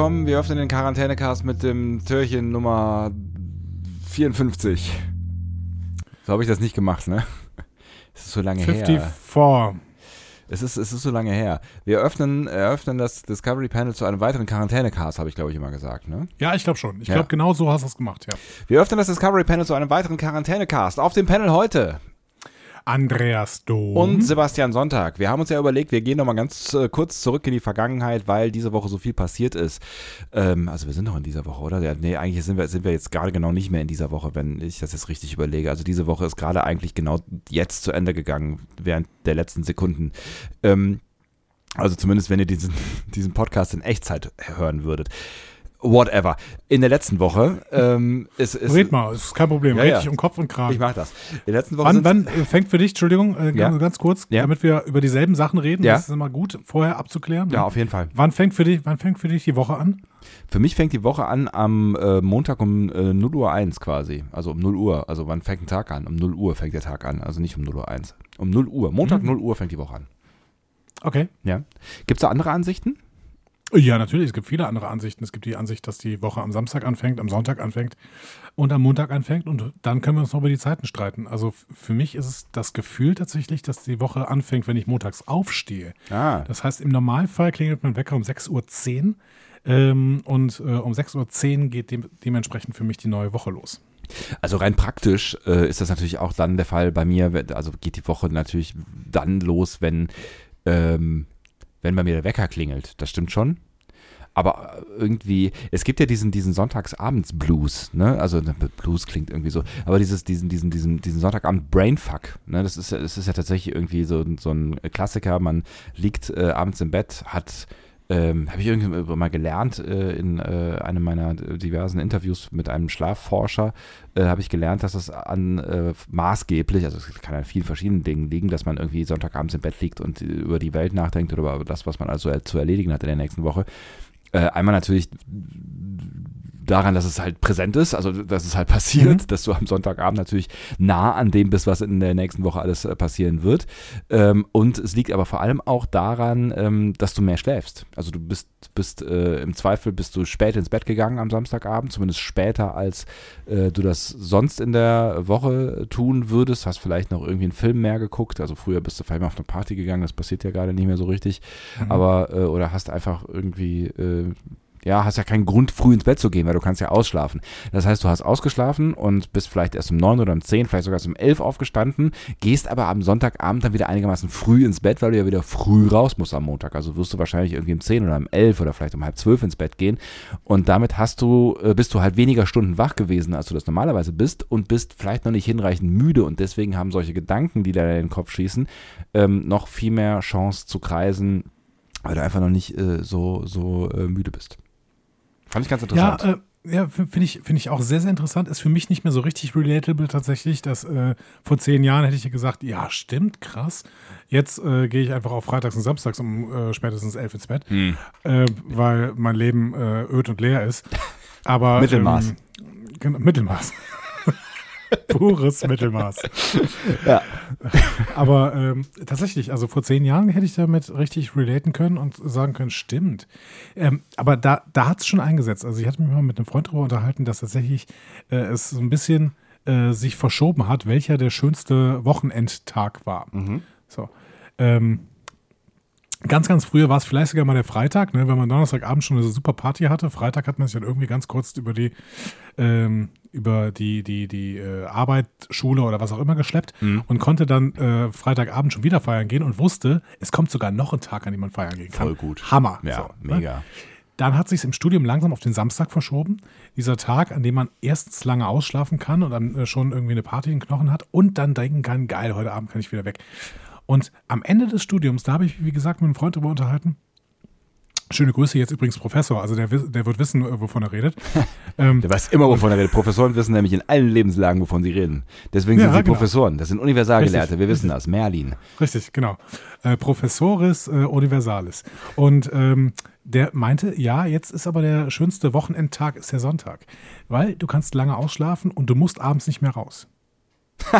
Willkommen. Wir öffnen den Quarantänecast mit dem Türchen Nummer 54. So habe ich das nicht gemacht, ne? Es ist so lange 54. her. Es ist, es ist so lange her. Wir öffnen, eröffnen das Discovery Panel zu einem weiteren Quarantänecast, habe ich glaube ich immer gesagt, ne? Ja, ich glaube schon. Ich Ja. glaube, genau so hast du es gemacht, ja. Wir öffnen das Discovery Panel zu einem weiteren Quarantänecast. Auf dem Panel heute Andreas Dom. und Sebastian Sonntag. Wir haben uns ja überlegt, wir gehen nochmal ganz äh, kurz zurück in die Vergangenheit, weil diese Woche so viel passiert ist. Ähm, also wir sind noch in dieser Woche, oder? Ja, nee, eigentlich sind wir, sind wir jetzt gerade genau nicht mehr in dieser Woche, wenn ich das jetzt richtig überlege. Also diese Woche ist gerade eigentlich genau jetzt zu Ende gegangen, während der letzten Sekunden. Ähm, also zumindest, wenn ihr diesen, diesen Podcast in Echtzeit hören würdet. Whatever. In der letzten Woche ähm, ist, ist Red mal, ist kein Problem. Ja, Red ja. dich um Kopf und Kragen. ich mach das. In der letzten Woche Wann, wann äh, fängt für dich, Entschuldigung, äh, Ja. ganz, ganz kurz, Ja. damit wir über dieselben Sachen reden, Ja. das ist immer gut, vorher abzuklären. ja, auf jeden Fall. Wann fängt für dich, wann fängt für dich die Woche an? Für mich fängt die Woche an am äh, Montag um äh, 0 Uhr 1 quasi. Also um 0 Uhr. Also wann fängt ein Tag an? Um 0 Uhr fängt der Tag an. Also nicht um 0 Uhr 1. Um 0 Uhr. Montag Mhm. 0 Uhr fängt die Woche an. Okay. Ja. Gibt es da andere Ansichten? Ja, natürlich, es gibt viele andere Ansichten. Es gibt die Ansicht, dass die Woche am Samstag anfängt, am Sonntag anfängt und am Montag anfängt und dann können wir uns noch über die Zeiten streiten. Also für mich ist es das Gefühl tatsächlich, dass die Woche anfängt, wenn ich montags aufstehe. Ah. Das heißt, im Normalfall klingelt mein Wecker um 6.10 Uhr ähm, und äh, um 6.10 Uhr geht dem, dementsprechend für mich die neue Woche los. Also rein praktisch äh, ist das natürlich auch dann der Fall bei mir. Also geht die Woche natürlich dann los, wenn, ähm, wenn bei mir der Wecker klingelt. Das stimmt schon. Aber äh, irgendwie, es gibt ja diesen, diesen Sonntagsabends-Blues, ne? Also ne, Blues klingt irgendwie so, aber dieses, diesen, diesen, diesen, diesen Sonntagabend Brainfuck, ne? Das ist, das ist ja tatsächlich irgendwie so, so ein Klassiker. Man liegt äh, abends im Bett, hat ähm, habe ich irgendwann mal gelernt äh, in äh, einem meiner diversen Interviews mit einem Schlafforscher, äh, habe ich gelernt, dass es an äh, maßgeblich, also es kann an vielen verschiedenen Dingen liegen, dass man irgendwie Sonntagabends im Bett liegt und über die Welt nachdenkt oder über das, was man also zu erledigen hat in der nächsten Woche. Äh, einmal natürlich daran, dass es halt präsent ist, also dass es halt passiert, Mhm. dass du am Sonntagabend natürlich nah an dem bist, was in der nächsten Woche alles äh, passieren wird. Ähm, und es liegt aber vor allem auch daran, ähm, dass du mehr schläfst. Also du bist, bist äh, im Zweifel bist du spät ins Bett gegangen am Samstagabend, zumindest später, als äh, du das sonst in der Woche tun würdest. Hast vielleicht noch irgendwie einen Film mehr geguckt. Also früher bist du vielleicht mal auf eine Party gegangen, das passiert ja gerade nicht mehr so richtig. Mhm. Aber, äh, oder hast einfach irgendwie, äh, ja, hast ja keinen Grund, früh ins Bett zu gehen, weil du kannst ja ausschlafen. Das heißt, du hast ausgeschlafen und bist vielleicht erst um neun oder um zehn, vielleicht sogar erst um elf aufgestanden, gehst aber am Sonntagabend dann wieder einigermaßen früh ins Bett, weil du ja wieder früh raus musst am Montag. Also wirst du wahrscheinlich irgendwie um zehn oder um elf oder vielleicht um halb zwölf ins Bett gehen. Und damit hast du, äh, bist du halt weniger Stunden wach gewesen, als du das normalerweise bist und bist vielleicht noch nicht hinreichend müde. Und deswegen haben solche Gedanken, die da in den Kopf schießen, ähm, noch viel mehr Chance zu kreisen, weil du einfach noch nicht äh, so, so äh, müde bist. Fand ich ganz Ja, interessant. äh, ja finde ich, finde ich auch sehr, sehr interessant. Ist für mich nicht mehr so richtig relatable tatsächlich, dass äh, vor zehn Jahren hätte ich ja gesagt, ja, stimmt, krass. Jetzt äh, gehe ich einfach auf Freitags und Samstags um äh, spätestens elf ins Bett, Hm. äh, weil mein Leben äh, öd und leer ist. Aber Mittelmaß. Ähm, genau, Mittelmaß. Pures Mittelmaß. Ja. Aber ähm, tatsächlich, also vor zehn Jahren hätte ich damit richtig relaten können und sagen können, stimmt. Ähm, aber da, da hat es schon eingesetzt. Also ich hatte mich mal mit einem Freund darüber unterhalten, dass tatsächlich äh, es so ein bisschen äh, sich verschoben hat, welcher der schönste Wochenendtag war. Mhm. So. Ähm, Ganz, ganz früher war es vielleicht sogar mal der Freitag, ne, wenn man Donnerstagabend schon eine super Party hatte. Freitag hat man sich dann irgendwie ganz kurz über die, ähm, über die, die, die äh, Arbeit, Schule oder was auch immer geschleppt Mhm. und konnte dann äh, Freitagabend schon wieder feiern gehen und wusste, es kommt sogar noch ein Tag, an dem man feiern gehen kann. Voll gut. Hammer. Ja, So, ne? mega. Dann hat sich im Studium langsam auf den Samstag verschoben. Dieser Tag, an dem man erstens lange ausschlafen kann und dann äh, schon irgendwie eine Party in den Knochen hat und dann denken kann, geil, heute Abend kann ich wieder weg. Und am Ende des Studiums, da habe ich, wie gesagt, mit einem Freund darüber unterhalten, Schöne Grüße, jetzt übrigens Professor, also der, der wird wissen, äh, wovon er redet. ähm, Der weiß immer, wovon er redet. Professoren wissen nämlich in allen Lebenslagen, wovon sie reden. Deswegen Ja, sind sie genau. Professoren. Das sind Universalgelehrte. Richtig, Wir wissen das. Merlin. Richtig, genau. Äh, Professoris äh, Universalis. Und ähm, der meinte, ja, jetzt ist aber der schönste Wochenendtag ist der Sonntag. Weil du kannst lange ausschlafen und du musst abends nicht mehr raus.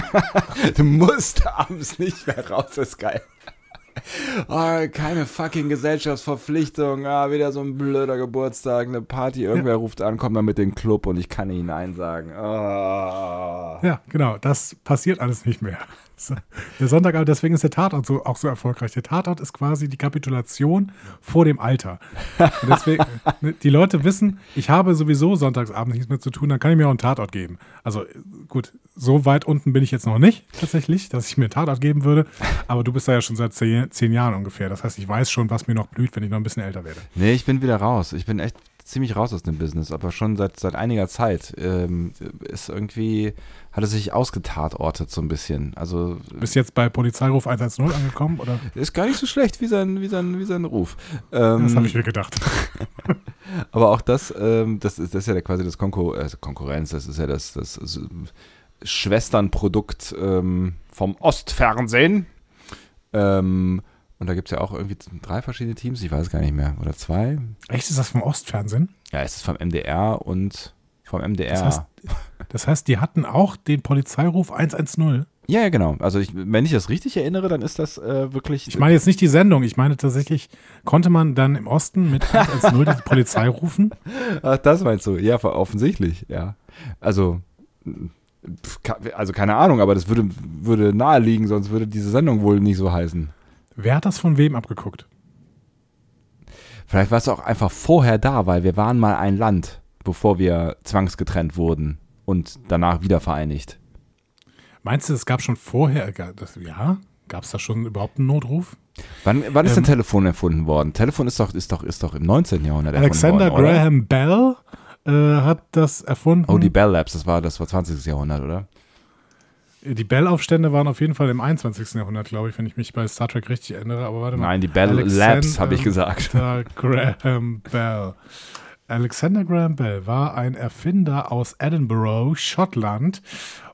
Du musst abends nicht mehr raus. Das ist geil. Oh, keine fucking Gesellschaftsverpflichtung. Ah, wieder so ein blöder Geburtstag, eine Party. Irgendwer ruft an, kommt mal mit den Club und ich kann nicht Nein sagen. Ah. Ja, genau, das passiert alles nicht mehr. Der Sonntag, deswegen ist der Tatort so, auch so erfolgreich. Der Tatort ist quasi die Kapitulation vor dem Alter. Und deswegen, ne, die Leute wissen, ich habe sowieso sonntagsabends nichts mehr zu tun, dann kann ich mir auch einen Tatort geben. Also gut, so weit unten bin ich jetzt noch nicht tatsächlich, dass ich mir einen Tatort geben würde. Aber du bist da ja schon seit zehn, zehn Jahren ungefähr. Das heißt, ich weiß schon, was mir noch blüht, wenn ich noch ein bisschen älter werde. Nee, ich bin wieder raus. Ich bin echt ziemlich raus aus dem Business, aber schon seit, seit einiger Zeit. Ähm, ist irgendwie, hat es sich ausgetatortet so ein bisschen. Also Bist jetzt bei Polizeiruf 110 angekommen oder? ist gar nicht so schlecht wie sein, wie sein, wie sein Ruf. Ähm, Das habe ich mir gedacht. Aber auch das, ähm, das, ist, das ist ja quasi das Konkur äh, Konkurrenz, das ist ja das, das, das Schwesternprodukt ähm, vom Ostfernsehen. Ähm, und da gibt es ja auch irgendwie drei verschiedene Teams, ich weiß gar nicht mehr, oder zwei. Echt, ist das vom Ostfernsehen? Ja, es ist vom MDR und vom MDR. Das heißt, das heißt, die hatten auch den Polizeiruf 110. ja, ja, genau. Also ich, wenn ich das richtig erinnere, dann ist das äh, wirklich. Ich meine jetzt nicht die Sendung, ich meine tatsächlich, konnte man dann im Osten mit 110 die Polizei rufen? Ach, das meinst du? Ja, offensichtlich, ja. Also, also keine Ahnung, aber das würde, würde naheliegen, sonst würde diese Sendung wohl nicht so heißen. Wer hat das von wem abgeguckt? Vielleicht war es auch einfach vorher da, weil wir waren mal ein Land, bevor wir zwangsgetrennt wurden und danach wieder vereinigt. Meinst du, es gab schon vorher, das, ja, gab es da schon überhaupt einen Notruf? Wann, wann ist Ähm, denn Telefon erfunden worden? Telefon ist doch, ist doch, ist doch im 19. Jahrhundert Alexander erfunden worden, oder? Graham Bell äh, hat das erfunden. Oh, die Bell Labs, das war, das war 20. Jahrhundert, oder? Die Bell-Aufstände waren auf jeden Fall im 21. Jahrhundert, glaube ich, wenn ich mich bei Star Trek richtig erinnere. Aber warte mal. Nein, die Bell Alexander- Labs, habe ich gesagt. Alexander Graham Bell. Alexander Graham Bell war ein Erfinder aus Edinburgh, Schottland.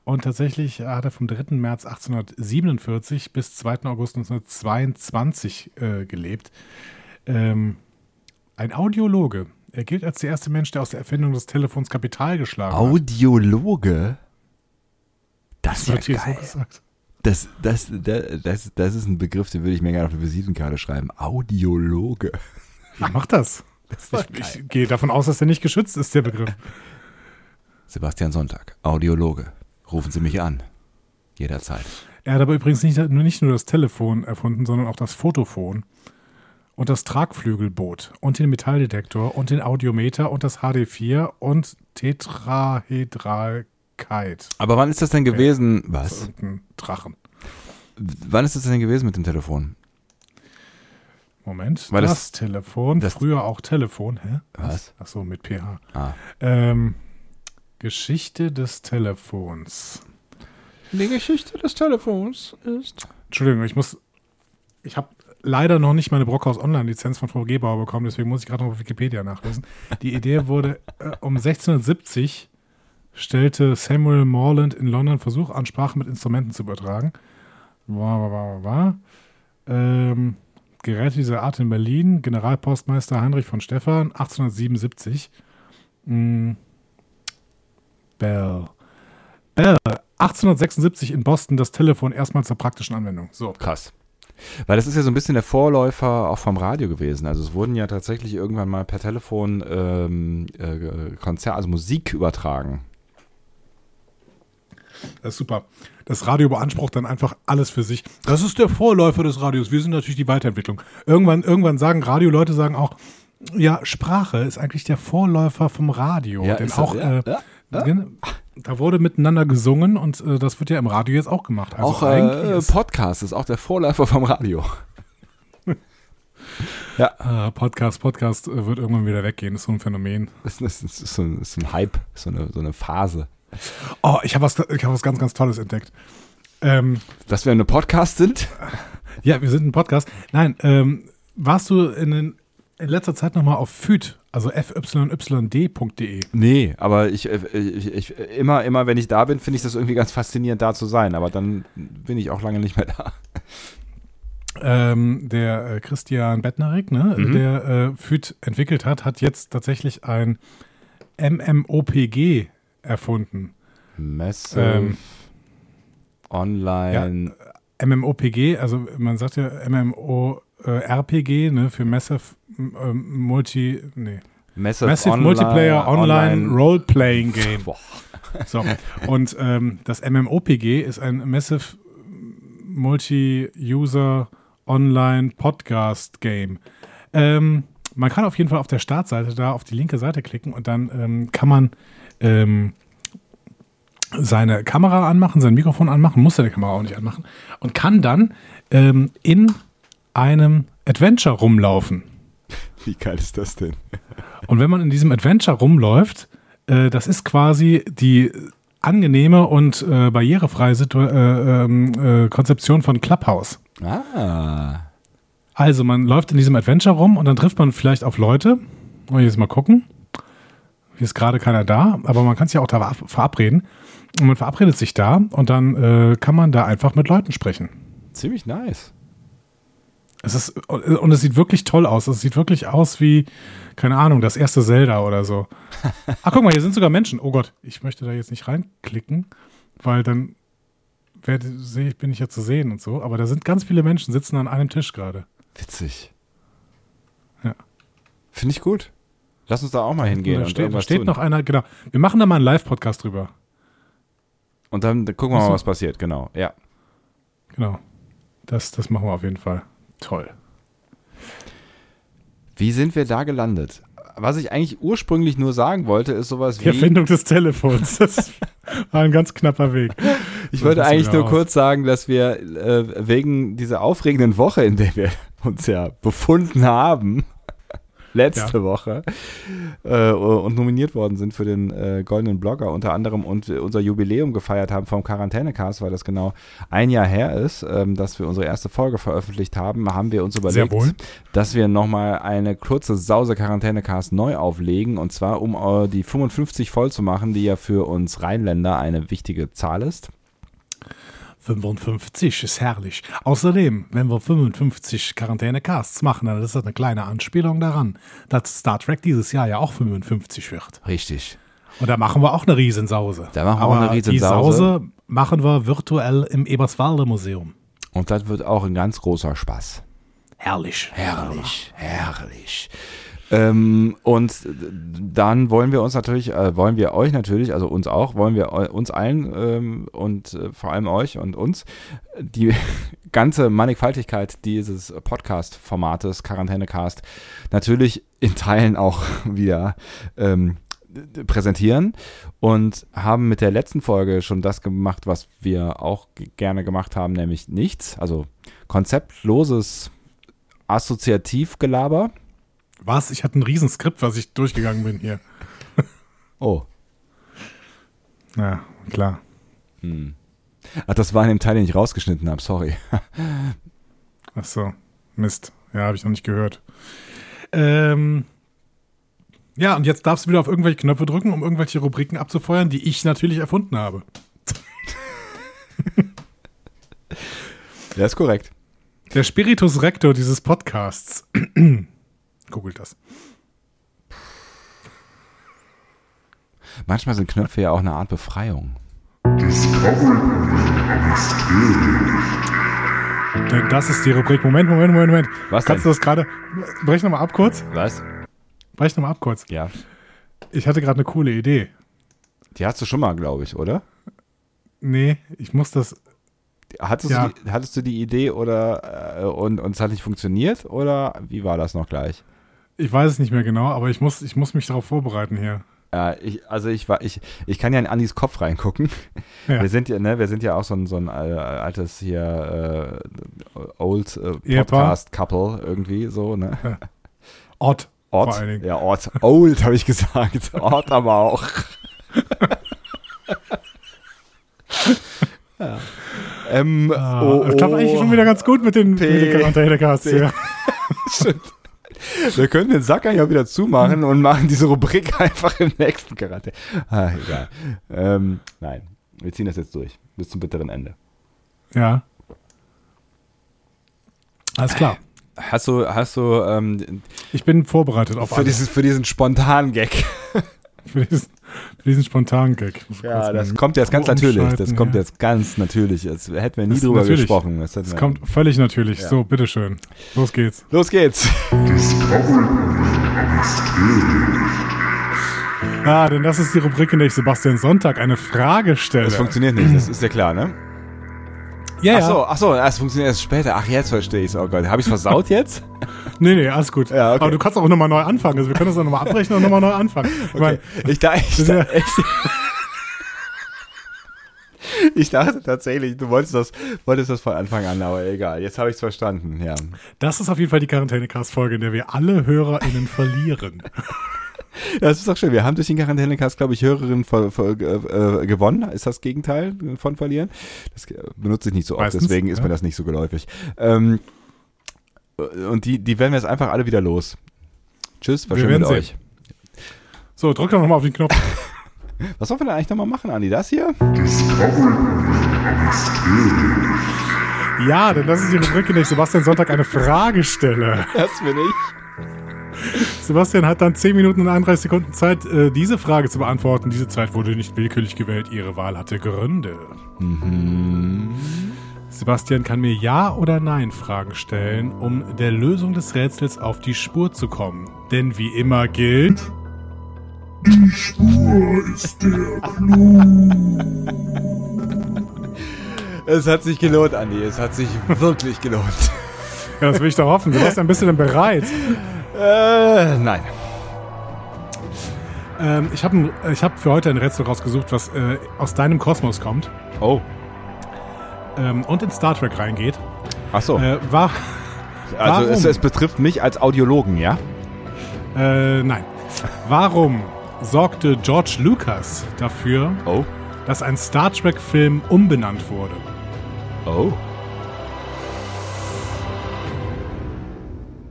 Und tatsächlich hat er vom 3. März 1847 bis 2. August 1922 äh, gelebt. Ähm, ein Audiologe. Er gilt als der erste Mensch, der aus der Erfindung des Telefons Kapital geschlagen hat. Audiologe? Das Das ist wird hier so gesagt. Das, das, das, das, das ist ein Begriff, den würde ich mir gerne auf eine Visitenkarte schreiben. Audiologe. Ja, mach das. Ich, ich gehe davon aus, dass der nicht geschützt ist, der Begriff. Sebastian Sonntag, Audiologe. Rufen Sie mich an. Jederzeit. Er hat aber übrigens nicht, nur- nicht nur das Telefon erfunden, sondern auch das Fotophon und das Tragflügelboot und den Metalldetektor und den Audiometer und das HD4 und Tetrahedralkeit. Aber wann ist das denn gewesen? So Was? irgendein Drachen. Wann ist das denn gewesen mit dem Telefon? Moment, Weil das, das- Telefon, das- früher auch Telefon, hä? Was? Ach so, mit PH. Ah. Ähm, Geschichte des Telefons. Die Geschichte des Telefons ist. Entschuldigung, ich muss. Ich habe leider noch nicht meine Brockhaus Online-Lizenz von Frau Gebauer bekommen, deswegen muss ich gerade noch auf Wikipedia nachlesen. Die Idee wurde äh, um 1670 stellte Samuel Morland in London Versuch an, Sprachen mit Instrumenten zu übertragen. War, war, war. Ähm, Geräte dieser Art in Berlin, Generalpostmeister Heinrich von Stephan, 1877. Mm. Bell. Bell, 1876 in Boston das Telefon erstmal zur praktischen Anwendung. So. Krass. Weil das ist ja so ein bisschen der Vorläufer auch vom Radio gewesen. Also es wurden ja tatsächlich irgendwann mal per Telefon ähm, äh, Konzert, also Musik übertragen. Das ist super. Das Radio beansprucht dann einfach alles für sich. Das ist der Vorläufer des Radios. Wir sind natürlich die Weiterentwicklung. Irgendwann, irgendwann sagen Radioleute sagen auch, ja, Sprache ist eigentlich der Vorläufer vom Radio. Ja, Denn ist auch, das- ja, äh, ja, da wurde miteinander gesungen und äh, das wird ja im Radio jetzt auch gemacht. Also auch äh, ist, Podcast ist auch der Vorläufer vom Radio. äh, Podcast, Podcast äh, wird irgendwann wieder weggehen. Das ist so ein Phänomen. Das ist, das ist, so, ein, ist ein Hype, so eine, so eine Phase. Oh, ich habe was, ich hab was ganz, ganz Tolles entdeckt. Ähm, Dass wir eine Podcast sind? Ja, wir sind ein Podcast. Nein, ähm, warst du in den in letzter Zeit nochmal auf FYD, also fyyd.de. Nee, aber ich, äh, ich, ich, immer, immer wenn ich da bin, finde ich das irgendwie ganz faszinierend, da zu sein. Aber dann bin ich auch lange nicht mehr da. Ähm, der äh, Christian Bettnerik, ne, Mhm. der äh, FYD entwickelt hat, hat jetzt tatsächlich ein MMOPG erfunden. Massive Ähm, Online. MMOPG, also man sagt ja MMORPG, ne, für Massive ähm, Multi, nee, Massive, Massive Online- Multiplayer Online, Role-Playing Game. Boah. So. Und ähm, das MMOPG ist ein Massive Multi-User Online Podcast Game. Ähm, man kann auf jeden Fall auf der Startseite da auf die linke Seite klicken und dann ähm, kann man ähm, seine Kamera anmachen, sein Mikrofon anmachen, muss seine Kamera auch nicht anmachen und kann dann ähm, in einem Adventure rumlaufen. Wie geil ist das denn? Und wenn man in diesem Adventure rumläuft, äh, das ist quasi die angenehme und äh, barrierefreie Situ äh, ähm, äh, Konzeption von Clubhouse. Ah. Also man läuft in diesem Adventure rum und dann trifft man vielleicht auf Leute. Wollen wir jetzt mal gucken. Hier ist gerade keiner da, aber man kann sich ja auch da verab- verabreden. Und man verabredet sich da und dann äh, kann man da einfach mit Leuten sprechen. Ziemlich nice. Es ist, und es sieht wirklich toll aus. Es sieht wirklich aus wie, keine Ahnung, das erste Zelda oder so. Ach, guck mal, hier sind sogar Menschen. Oh Gott, ich möchte da jetzt nicht reinklicken, weil dann werde, sehe ich, bin ich ja zu sehen und so. Aber da sind ganz viele Menschen, sitzen an einem Tisch gerade. Witzig. Ja. Finde ich gut. Lass uns da auch mal hingehen da und steht, steht noch einer, genau. Wir machen da mal einen Live-Podcast drüber. Und dann gucken wir mal, was passiert. Genau. Ja. Genau. Das, das machen wir auf jeden Fall. Toll. Wie sind wir da gelandet? Was ich eigentlich ursprünglich nur sagen wollte, ist sowas Die wie. Erfindung des Telefons. Das war ein ganz knapper Weg. Ich So wollte eigentlich nur aus. kurz sagen, dass wir äh, wegen dieser aufregenden Woche, in der wir uns ja befunden haben, letzte Woche, äh, und nominiert worden sind für den äh, Goldenen Blogger unter anderem und unser Jubiläum gefeiert haben vom Quarantänecast, weil das genau ein Jahr her ist, ähm, dass wir unsere erste Folge veröffentlicht haben, haben wir uns überlegt, dass wir nochmal eine kurze Sause Quarantänecast neu auflegen und zwar um äh, die 55 voll zu machen, die ja für uns Rheinländer eine wichtige Zahl ist. 55 ist herrlich. Außerdem, wenn wir 55 Quarantäne-Casts machen, dann ist das eine kleine Anspielung daran, dass Star Trek dieses Jahr ja auch 55 wird. Richtig. Und da machen wir auch eine Riesensause. Da machen wir Aber auch eine Die Riesensause. Sause machen wir virtuell im Eberswalder Museum. Und das wird auch ein ganz großer Spaß. Herrlich. Herrlich, herrlich. Ähm, und dann wollen wir uns natürlich, äh, wollen wir euch natürlich, also uns auch, wollen wir uns allen ähm, und äh, vor allem euch und uns die ganze Mannigfaltigkeit dieses Podcast-Formates, Quarantänecast, natürlich in Teilen auch wieder ähm, präsentieren und haben mit der letzten Folge schon das gemacht, was wir auch gerne gemacht haben, nämlich nichts, also konzeptloses Assoziativgelaber. Was? Ich hatte ein Riesenskript, was ich durchgegangen bin hier. Oh. Ja, klar. Hm. Ach, das war in dem Teil, den ich rausgeschnitten habe, sorry. Ach so. Mist. Ja, habe ich noch nicht gehört. Ähm, ja, und jetzt darfst du wieder auf irgendwelche Knöpfe drücken, um irgendwelche Rubriken abzufeuern, die ich natürlich erfunden habe. Ja, ist korrekt. Der Spiritus Rector dieses Podcasts. Googelt das. Manchmal sind Knöpfe ja auch eine Art Befreiung. Denn das ist die Rubrik. Moment, Moment, Moment, Moment. Was Kannst du das gerade. Brech nochmal ab kurz. Was? Brech nochmal ab kurz. Ja. Ich hatte gerade eine coole Idee. Die hast du schon mal, glaube ich, oder? Nee, ich muss das. Hattest, Ja. du, die, hattest du die Idee oder äh, und, und es hat nicht funktioniert? Oder wie war das noch gleich? Ich weiß es nicht mehr genau, aber ich muss, ich muss mich darauf vorbereiten hier. Ja, ich, also ich war, ich, ich kann ja in Andis Kopf reingucken. Ja. Wir sind ja, ne, wir sind ja auch so ein, so ein äh, altes hier äh, Old äh. Podcast Couple irgendwie so, ne? Ott. Ort. Vor allen Dingen. Ja, Ort. Old habe ich gesagt. Ort aber auch. ja. Ähm, Ah, oh, das klappt eigentlich schon wieder ganz gut mit den, mit den P- Quarantäne-Casts P- hier. Stimmt. Wir können den Sacker ja wieder zumachen und machen diese Rubrik einfach im nächsten Karate. Ah, egal. Ähm, nein, wir ziehen das jetzt durch. Bis zum bitteren Ende. Ja. Alles klar. Hast du, hast du ähm, Ich bin vorbereitet auf für, alles. dieses, für diesen spontanen Gag? Für, diesen, für diesen spontanen Gag. Ja, das kommt jetzt ganz natürlich. Das kommt ja. jetzt ganz natürlich. Das hätten wir nie Das drüber natürlich. gesprochen. Das, Das kommt völlig natürlich. Ja. So, bitteschön. Los geht's. Los geht's. Ah, denn das ist die Rubrik, in der ich Sebastian Sonntag eine Frage stelle. Das funktioniert nicht, das ist ja klar, ne? Ja. Ach so, ach so, das funktioniert erst später. Ach, jetzt verstehe ich es. Oh Gott, habe ich versaut jetzt? Nee, nee, alles gut. Ja, okay. Aber du kannst auch nochmal neu anfangen. Also wir können das auch nochmal abbrechen und nochmal neu anfangen. Ich meine, Ich, da, ich, da, ich, ich dachte tatsächlich, du wolltest das, wolltest das von Anfang an, aber egal. Jetzt habe ich es verstanden, ja. das ist auf jeden Fall die Quarantäne-Cast-Folge, in der wir alle HörerInnen verlieren. Das ist doch schön. Wir haben durch den Quarantänecast, glaube ich, Hörerinnen ver, ver, äh, gewonnen. Ist das Gegenteil von verlieren? Das äh, benutze ich nicht so oft, Meistens, deswegen ist ja. mir das nicht so geläufig. Ähm, und die, die werden wir jetzt einfach alle wieder los. Tschüss, war Wir schön mit werden euch. So, drück doch nochmal auf den Knopf. Was sollen wir denn eigentlich nochmal machen, Andi? Das hier? Ja, denn das ist die Rubrik, in der ich Sebastian Sonntag eine Frage stelle. Das bin ich. Sebastian hat dann 10 Minuten und 31 Sekunden Zeit, äh, diese Frage zu beantworten. Diese Zeit wurde nicht willkürlich gewählt. Ihre Wahl hatte Gründe. Sebastian kann mir Ja oder Nein Fragen stellen, um der Lösung des Rätsels auf die Spur zu kommen. Denn wie immer gilt. Es hat sich gelohnt, Andi. Es hat sich wirklich gelohnt. Ja, das will ich doch hoffen. Sebastian, bist du denn bereit? Äh, nein. Ähm, ich habe ich hab für heute ein Rätsel rausgesucht, was äh, aus deinem Kosmos kommt Oh. ähm, und in Star Trek reingeht. Ach so. Äh, war. also es, es betrifft mich als Audiologen, ja? Äh, nein. Warum sorgte George Lucas dafür, Oh. dass ein Star Trek-Film umbenannt wurde? Oh.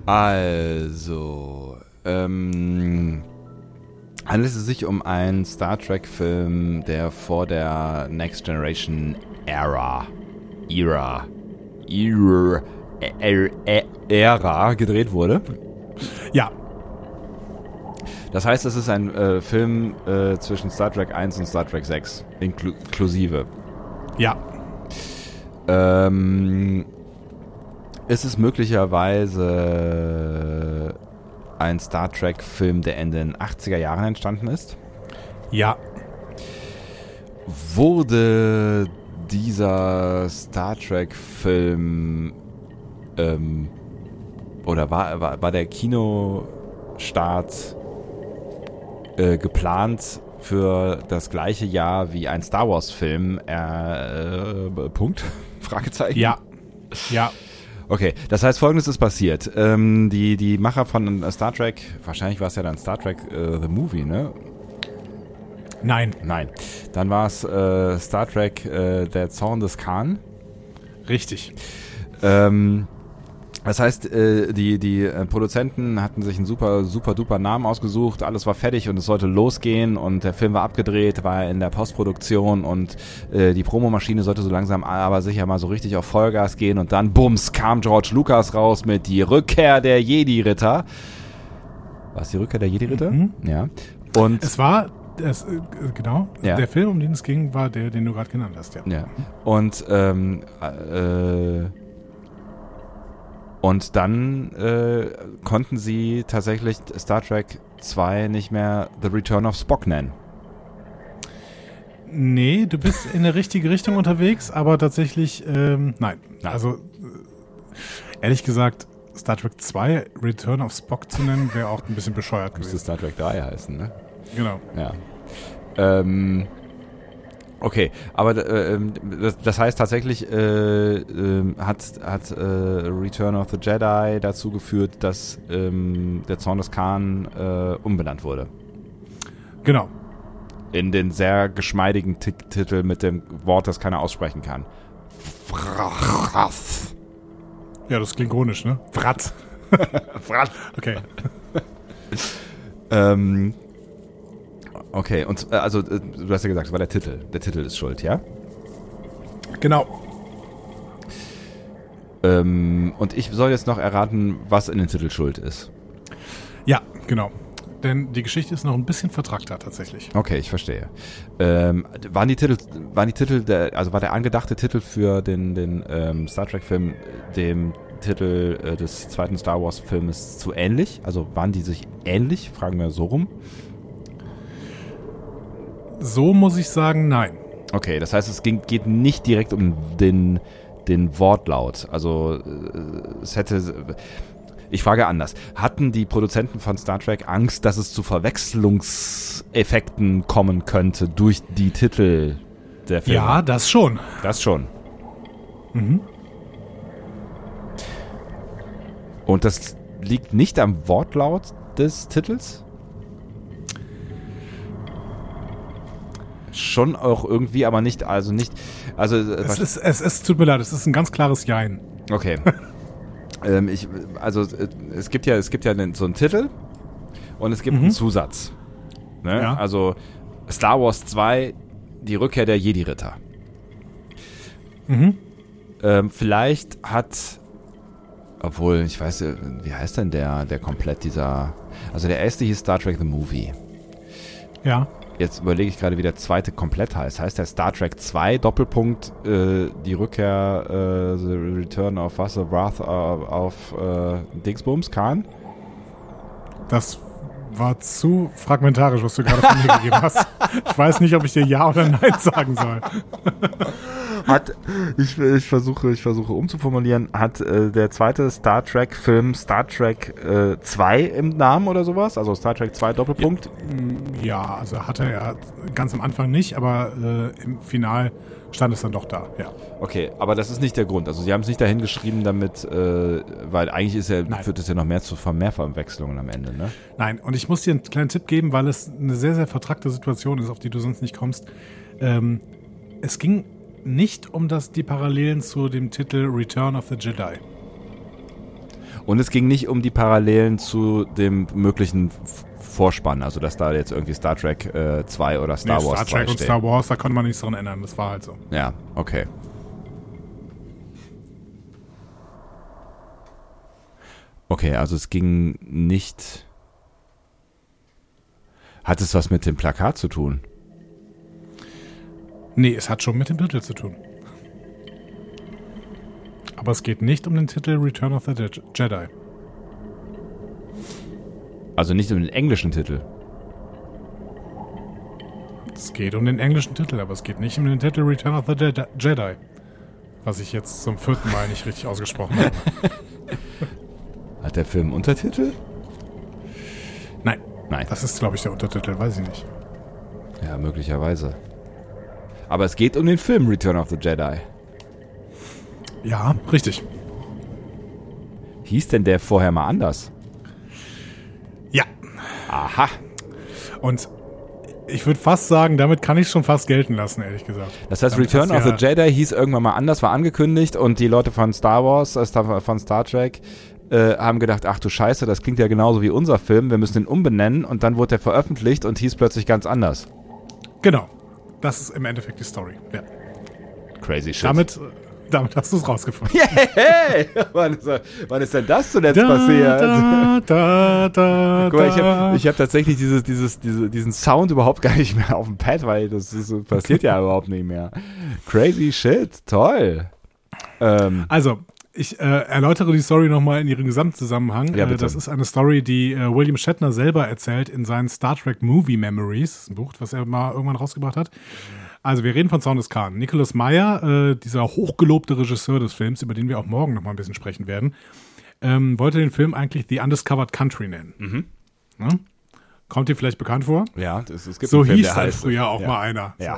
Also, ähm, handelt es sich um einen Star Trek-Film, der vor der Next Generation Era, Era, Era, Ära gedreht wurde. Ja, Das heißt, es ist ein äh, Film äh, zwischen Star Trek 1 und Star Trek 6, inklu inklusive. ja. Ähm, ist es möglicherweise ein Star Trek-Film, der in den 80er Jahren entstanden ist? Ja. Wurde dieser Star Trek-Film ähm, oder war, war, war der Kinostart äh, geplant für das gleiche Jahr wie ein Star Wars-Film? Äh, äh, Punkt? Fragezeichen? Ja. Ja. Okay, das heißt, folgendes ist passiert. Ähm, die, die Macher von Star Trek, wahrscheinlich war es ja dann Star Trek äh, The Movie, ne? Nein. Nein. Dann war es äh, Star Trek äh, Der Zorn des Khan. Richtig. Ähm, das heißt, äh, die, die äh, Produzenten hatten sich einen super, super duper Namen ausgesucht, alles war fertig und es sollte losgehen und der Film war abgedreht, war in der Postproduktion und äh, die Promomaschine sollte so langsam aber sicher mal so richtig auf Vollgas gehen und dann, bums, kam George Lucas raus mit die Rückkehr der Jedi-Ritter. War es die Rückkehr der Jedi-Ritter? Mhm. Ja. Und Es war, es, äh, genau, Ja. der Film, um den es ging, war der, den du gerade genannt hast, ja. Ja. Und, ähm, äh, und dann äh, konnten sie tatsächlich Star Trek 2 nicht mehr The Return of Spock nennen. Nee, du bist in der richtige Richtung unterwegs, aber tatsächlich, ähm, nein. Nein. Also, äh, ehrlich gesagt, Star Trek 2 Return of Spock zu nennen, wäre auch ein bisschen bescheuert Müsste gewesen. Star Trek 3 heißen, ne? Genau. Ja. Ähm, okay, aber äh, ähm, das, das heißt tatsächlich äh, ähm, hat, hat äh, Return of the Jedi dazu geführt, dass ähm, der Zorn des Khan äh, umbenannt wurde. Genau. in den sehr geschmeidigen Ti- Titel mit dem Wort, das keiner aussprechen kann. Frath. Ja, das klingt ironisch, ne? Vrat. Franz. Okay. Ähm, okay, und äh, also äh, du hast ja gesagt, es war der Titel. Der Titel ist schuld, ja? Genau. Ähm, und ich soll jetzt noch erraten, was in den Titel schuld ist. Ja, genau. Denn die Geschichte ist noch ein bisschen vertrackter tatsächlich. Okay, ich verstehe. Ähm, waren die Titel, waren die Titel, der, also war der angedachte Titel für den, den ähm, Star Trek-Film dem Titel äh, des zweiten Star Wars-Filmes zu ähnlich? Also waren die sich ähnlich? Fragen wir so rum. So muss ich sagen, nein. Okay, das heißt, es ging, geht nicht direkt um den, den Wortlaut. Also äh, es hätte. Ich frage anders. Hatten die Produzenten von Star Trek Angst, dass es zu Verwechslungseffekten kommen könnte durch die Titel der Filme? Ja, das schon. Das schon. Und das liegt nicht am Wortlaut des Titels? Schon auch irgendwie, aber nicht, also nicht, also äh, Es ist, es ist, tut mir leid, es ist ein ganz klares Jein. Okay. ähm, ich, also äh, es gibt ja, es gibt ja so einen Titel und es gibt einen Zusatz. Ne? Ja. Also Star Wars 2, die Rückkehr der Jedi-Ritter. Mhm. Ähm, vielleicht hat, obwohl, ich weiß, äh, wie heißt denn der, der komplett dieser, also der erste hieß Star Trek The Movie. Ja. Jetzt überlege ich gerade, wie der zweite komplett heißt. Heißt der Star Trek 2 Doppelpunkt äh, die Rückkehr äh, The Return of was? The Wrath of äh, Dingsbums Khan? Das war zu fragmentarisch, was du gerade von mir gegeben hast. Ich weiß nicht, ob ich dir Ja oder Nein sagen soll. Hat ich, ich versuche ich versuche umzuformulieren. Hat äh, der zweite Star Trek Film Star Trek äh, 2 im Namen oder sowas? Also Star Trek 2 Doppelpunkt? Ja, also hatte er ganz am Anfang nicht, aber äh, im Final stand es dann doch da. Ja. Okay, aber das ist nicht der Grund. Also sie haben es nicht dahin geschrieben, damit, äh, weil eigentlich ist ja, Nein. führt es ja noch mehr zu Mehrverwechslungen am Ende, ne? Nein, und ich muss dir einen kleinen Tipp geben, weil es eine sehr, sehr vertrackte Situation ist, auf die du sonst nicht kommst. Ähm, es ging nicht um das, die Parallelen zu dem Titel Return of the Jedi. Und es ging nicht um die Parallelen zu dem möglichen Vorspann, also dass da jetzt irgendwie Star Trek äh, 2 oder Star Nee, Wars Star 2 Trek und. Star Wars, da konnte man nichts dran ändern. Das war halt so. Ja, okay. Okay, also es ging nicht. Hat es was mit dem Plakat zu tun? Nee, es hat schon mit dem Titel zu tun. Aber es geht nicht um den Titel Return of the Je- Jedi. Also nicht um den englischen Titel. Es geht um den englischen Titel, aber es geht nicht um den Titel Return of the Je- Jedi. Was ich jetzt zum vierten Mal nicht richtig ausgesprochen habe. Hat der Film Untertitel? Nein, Nein. das ist, glaube ich, der Untertitel, weiß ich nicht. Ja, möglicherweise. Aber es geht um den Film Return of the Jedi. Ja, richtig. Hieß denn der vorher mal anders? Ja. Aha. Und ich würde fast sagen, damit kann ich schon fast gelten lassen, ehrlich gesagt. Das heißt, Damit Return of hast the ja- Jedi hieß irgendwann mal anders, war angekündigt und die Leute von Star Wars, äh, von Star Trek, äh, haben gedacht, ach du Scheiße, das klingt ja genauso wie unser Film, wir müssen den umbenennen und dann wurde der veröffentlicht und hieß plötzlich ganz anders. Genau. Das ist im Endeffekt die Story. Ja. Crazy shit. Damit, äh, damit hast du es rausgefunden. hey, wann ist, wann ist denn das zuletzt passiert? Da, da, da, Guck mal, ich da. habe hab tatsächlich dieses, dieses, diese, diesen Sound überhaupt gar nicht mehr auf dem Pad, weil das ist, passiert ja überhaupt nicht mehr. Crazy shit, toll. Ähm, Also, ich äh, erläutere die Story nochmal in ihrem Gesamtzusammenhang. Ja, äh, bitte. das ist eine Story, die äh, William Shatner selber erzählt in seinen Star Trek Movie Memories, Das ein Buch, was er mal irgendwann rausgebracht hat. Also, wir reden von Sound des Khan. Nicholas Meyer, äh, dieser hochgelobte Regisseur des Films, über den wir auch morgen nochmal ein bisschen sprechen werden, ähm, wollte den Film eigentlich The Undiscovered Country nennen. Mhm. Ne? Kommt dir vielleicht bekannt vor? ja, es, es gibt So einen Film, hieß der heißt- früher auch ja. mal einer. Ja.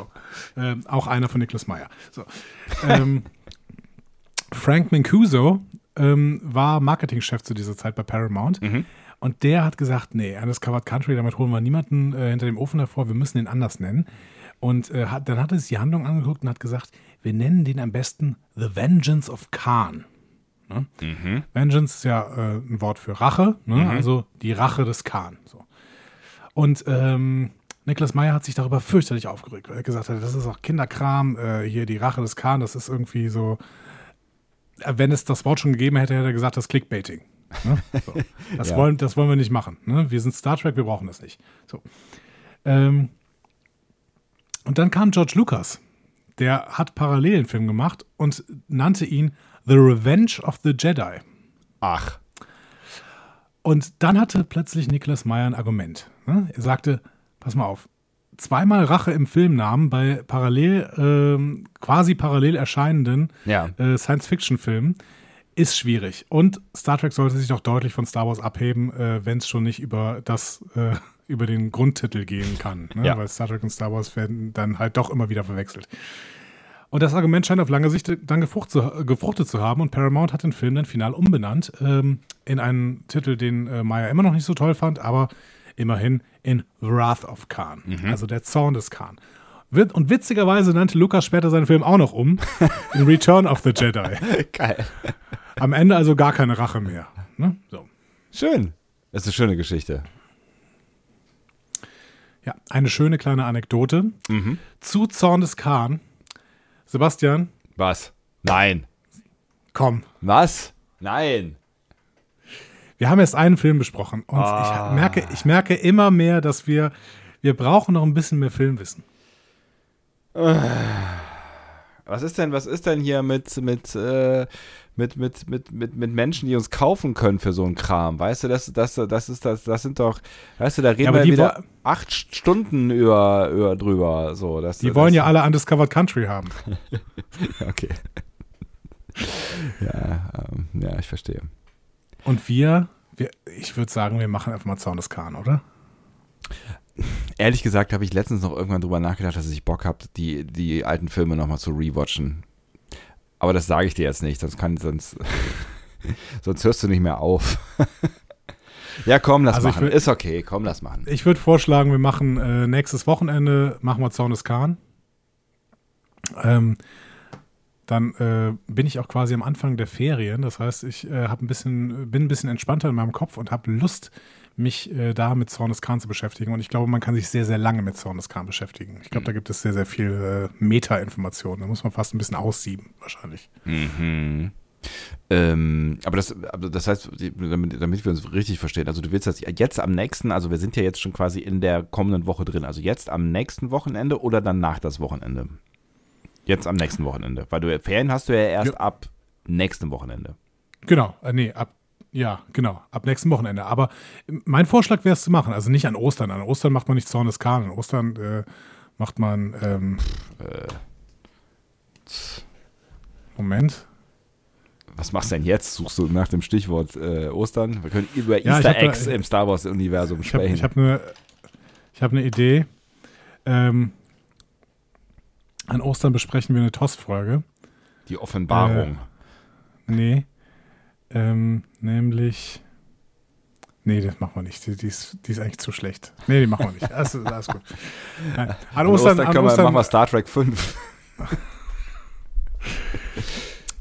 So. Ähm, auch einer von Nicholas Meyer. So. Ähm, Frank Mancuso ähm, war Marketingchef zu dieser Zeit bei Paramount. Mhm. Und der hat gesagt, nee, Undiscovered Country, damit holen wir niemanden äh, hinter dem Ofen hervor, wir müssen ihn anders nennen. Und äh, hat, dann hat er sich die Handlung angeguckt und hat gesagt, wir nennen den am besten The Vengeance of Khan. Ne? Vengeance ist ja äh, ein Wort für Rache, ne? also die Rache des Khan. So. Und ähm, Niklas Meyer hat sich darüber fürchterlich aufgeregt, weil er gesagt hat, das ist auch Kinderkram, äh, hier die Rache des Khan, das ist irgendwie so, wenn es das Wort schon gegeben hätte, hätte er gesagt, das Clickbaiting. Ne? So. Das, Ja. wollen, das wollen wir nicht machen. Ne? Wir sind Star Trek, wir brauchen das nicht. So. Ähm, und dann kam George Lucas. Der hat parallel einen Film gemacht und nannte ihn The Revenge of the Jedi. Ach. Und dann hatte plötzlich Niklas Meyer ein Argument. Ne? Er sagte, pass mal auf, zweimal Rache im Filmnamen bei parallel, ähm, quasi parallel erscheinenden Ja. äh, Science-Fiction-Filmen ist schwierig. Und Star Trek sollte sich doch deutlich von Star Wars abheben, äh, wenn es schon nicht über das, äh, über den Grundtitel gehen kann. Ne? Ja. Weil Star Trek und Star Wars werden dann halt doch immer wieder verwechselt. Und das Argument scheint auf lange Sicht dann gefrucht zu, gefruchtet zu haben und Paramount hat den Film dann final umbenannt ähm, in einen Titel, den äh, Meyer immer noch nicht so toll fand, aber immerhin in Wrath of Khan, also der Zorn des Khan. Und witzigerweise nannte Lucas später seinen Film auch noch um in Return of the Jedi. Geil. Am Ende also gar keine Rache mehr. Ne? So. Schön. Das ist eine schöne Geschichte. Ja, eine schöne kleine Anekdote zu Zorn des Khan. Sebastian, Was? Nein. komm, Was? Nein. Wir haben erst einen Film besprochen und ich, merke, ich merke immer mehr, dass wir, wir brauchen noch ein bisschen mehr Filmwissen. Was ist denn, was ist denn hier mit, mit, äh, mit, mit, mit, mit, mit Menschen, die uns kaufen können für so einen Kram? Weißt du, das, das, das ist das, das sind doch, weißt du, da reden aber wir wieder acht Stunden über, über drüber. So, das, Die das, wollen ja alle Undiscovered Country haben. Okay. ja, ähm, ja, ich verstehe. Und wir, wir ich würde sagen, wir machen einfach mal Zorn des Khan, oder? Ehrlich gesagt habe ich letztens noch irgendwann drüber nachgedacht, dass ich Bock habe, die, die alten Filme nochmal zu rewatchen. Aber das sage ich dir jetzt nicht, sonst kann, sonst, sonst hörst du nicht mehr auf. ja, komm, lass Also machen. will- Ist okay, komm, lass machen. Ich würde vorschlagen, wir machen äh, nächstes Wochenende, machen wir Zorn des Khan. Ähm, dann äh, bin ich auch quasi am Anfang der Ferien. Das heißt, ich äh, ein bisschen, bin ein bisschen entspannter in meinem Kopf und habe Lust, mich äh, da mit Zorn des Khan zu beschäftigen. Und ich glaube, man kann sich sehr, sehr lange mit Zorn des Khan beschäftigen. Ich glaube, da gibt es sehr, sehr viel äh, Meta-Informationen. Da muss man fast ein bisschen aussieben, wahrscheinlich. Mhm. Ähm, aber das, aber das heißt, damit, damit wir uns richtig verstehen, also du willst das jetzt am nächsten, also wir sind ja jetzt schon quasi in der kommenden Woche drin, also jetzt am nächsten Wochenende oder dann nach das Wochenende? Jetzt am nächsten Wochenende, weil du Ferien hast du ja erst Ja. ab nächstem Wochenende. Genau, äh, nee, ab, ja, genau, ab nächsten Wochenende. Aber mein Vorschlag wäre es zu machen, also nicht an Ostern. An Ostern macht man nicht Zorn des Khan, an Ostern äh, macht man, ähm, Moment. Was machst du denn jetzt? Suchst du nach dem Stichwort äh, Ostern? Wir können über Ja, Easter hab da- Eggs im Star Wars-Universum Ich habe sprechen. ich hab eine hab ne Idee. Ähm, an Ostern besprechen wir eine TOS-Folge. Die Offenbarung. Nee. Ähm, nämlich. Nee, das machen wir nicht. Die, die, ist, die ist eigentlich zu schlecht. Nee, die machen wir nicht. Alles, alles gut. Nein. An An Ostern, Ostern, an können wir, Ostern machen wir Star Trek 5.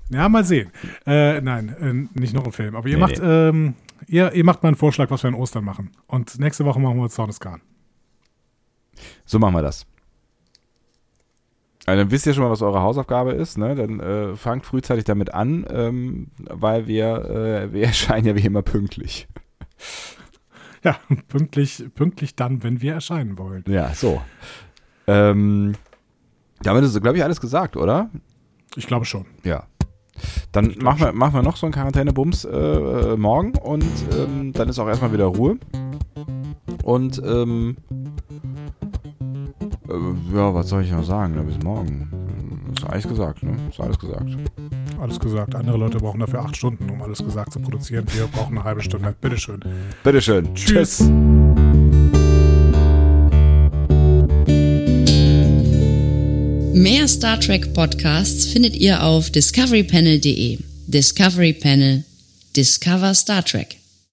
Ja, mal sehen. Äh, nein, äh, nicht noch ein Film. Aber ihr Nee, macht, ähm, ihr, ihr macht mal einen Vorschlag, was wir an Ostern machen. Und nächste Woche machen wir Zorn des Khan. So machen wir das. Also dann wisst ihr schon mal, was eure Hausaufgabe ist. Ne? Dann äh, fangt frühzeitig damit an, ähm, weil wir, äh, wir erscheinen ja wie immer pünktlich. Ja, pünktlich, pünktlich dann, wenn wir erscheinen wollen. Ja, so. Ähm, damit ist, glaube ich, alles gesagt, oder? Ich glaube schon. Ja. Dann machen wir, machen wir noch so einen Quarantänebums äh, äh, morgen und ähm, dann ist auch erstmal wieder Ruhe. Und ähm, äh, ja, was soll ich noch sagen? Ne? Bis morgen. Ist alles gesagt, ne? Ist alles gesagt. Alles gesagt. Andere Leute brauchen dafür acht Stunden, um alles gesagt zu produzieren. Wir brauchen eine halbe Stunde. Bitteschön. Bitteschön. Tschüss. Mehr Star Trek Podcasts findet ihr auf discoverypanel.de. Discovery Panel. Discover Star Trek.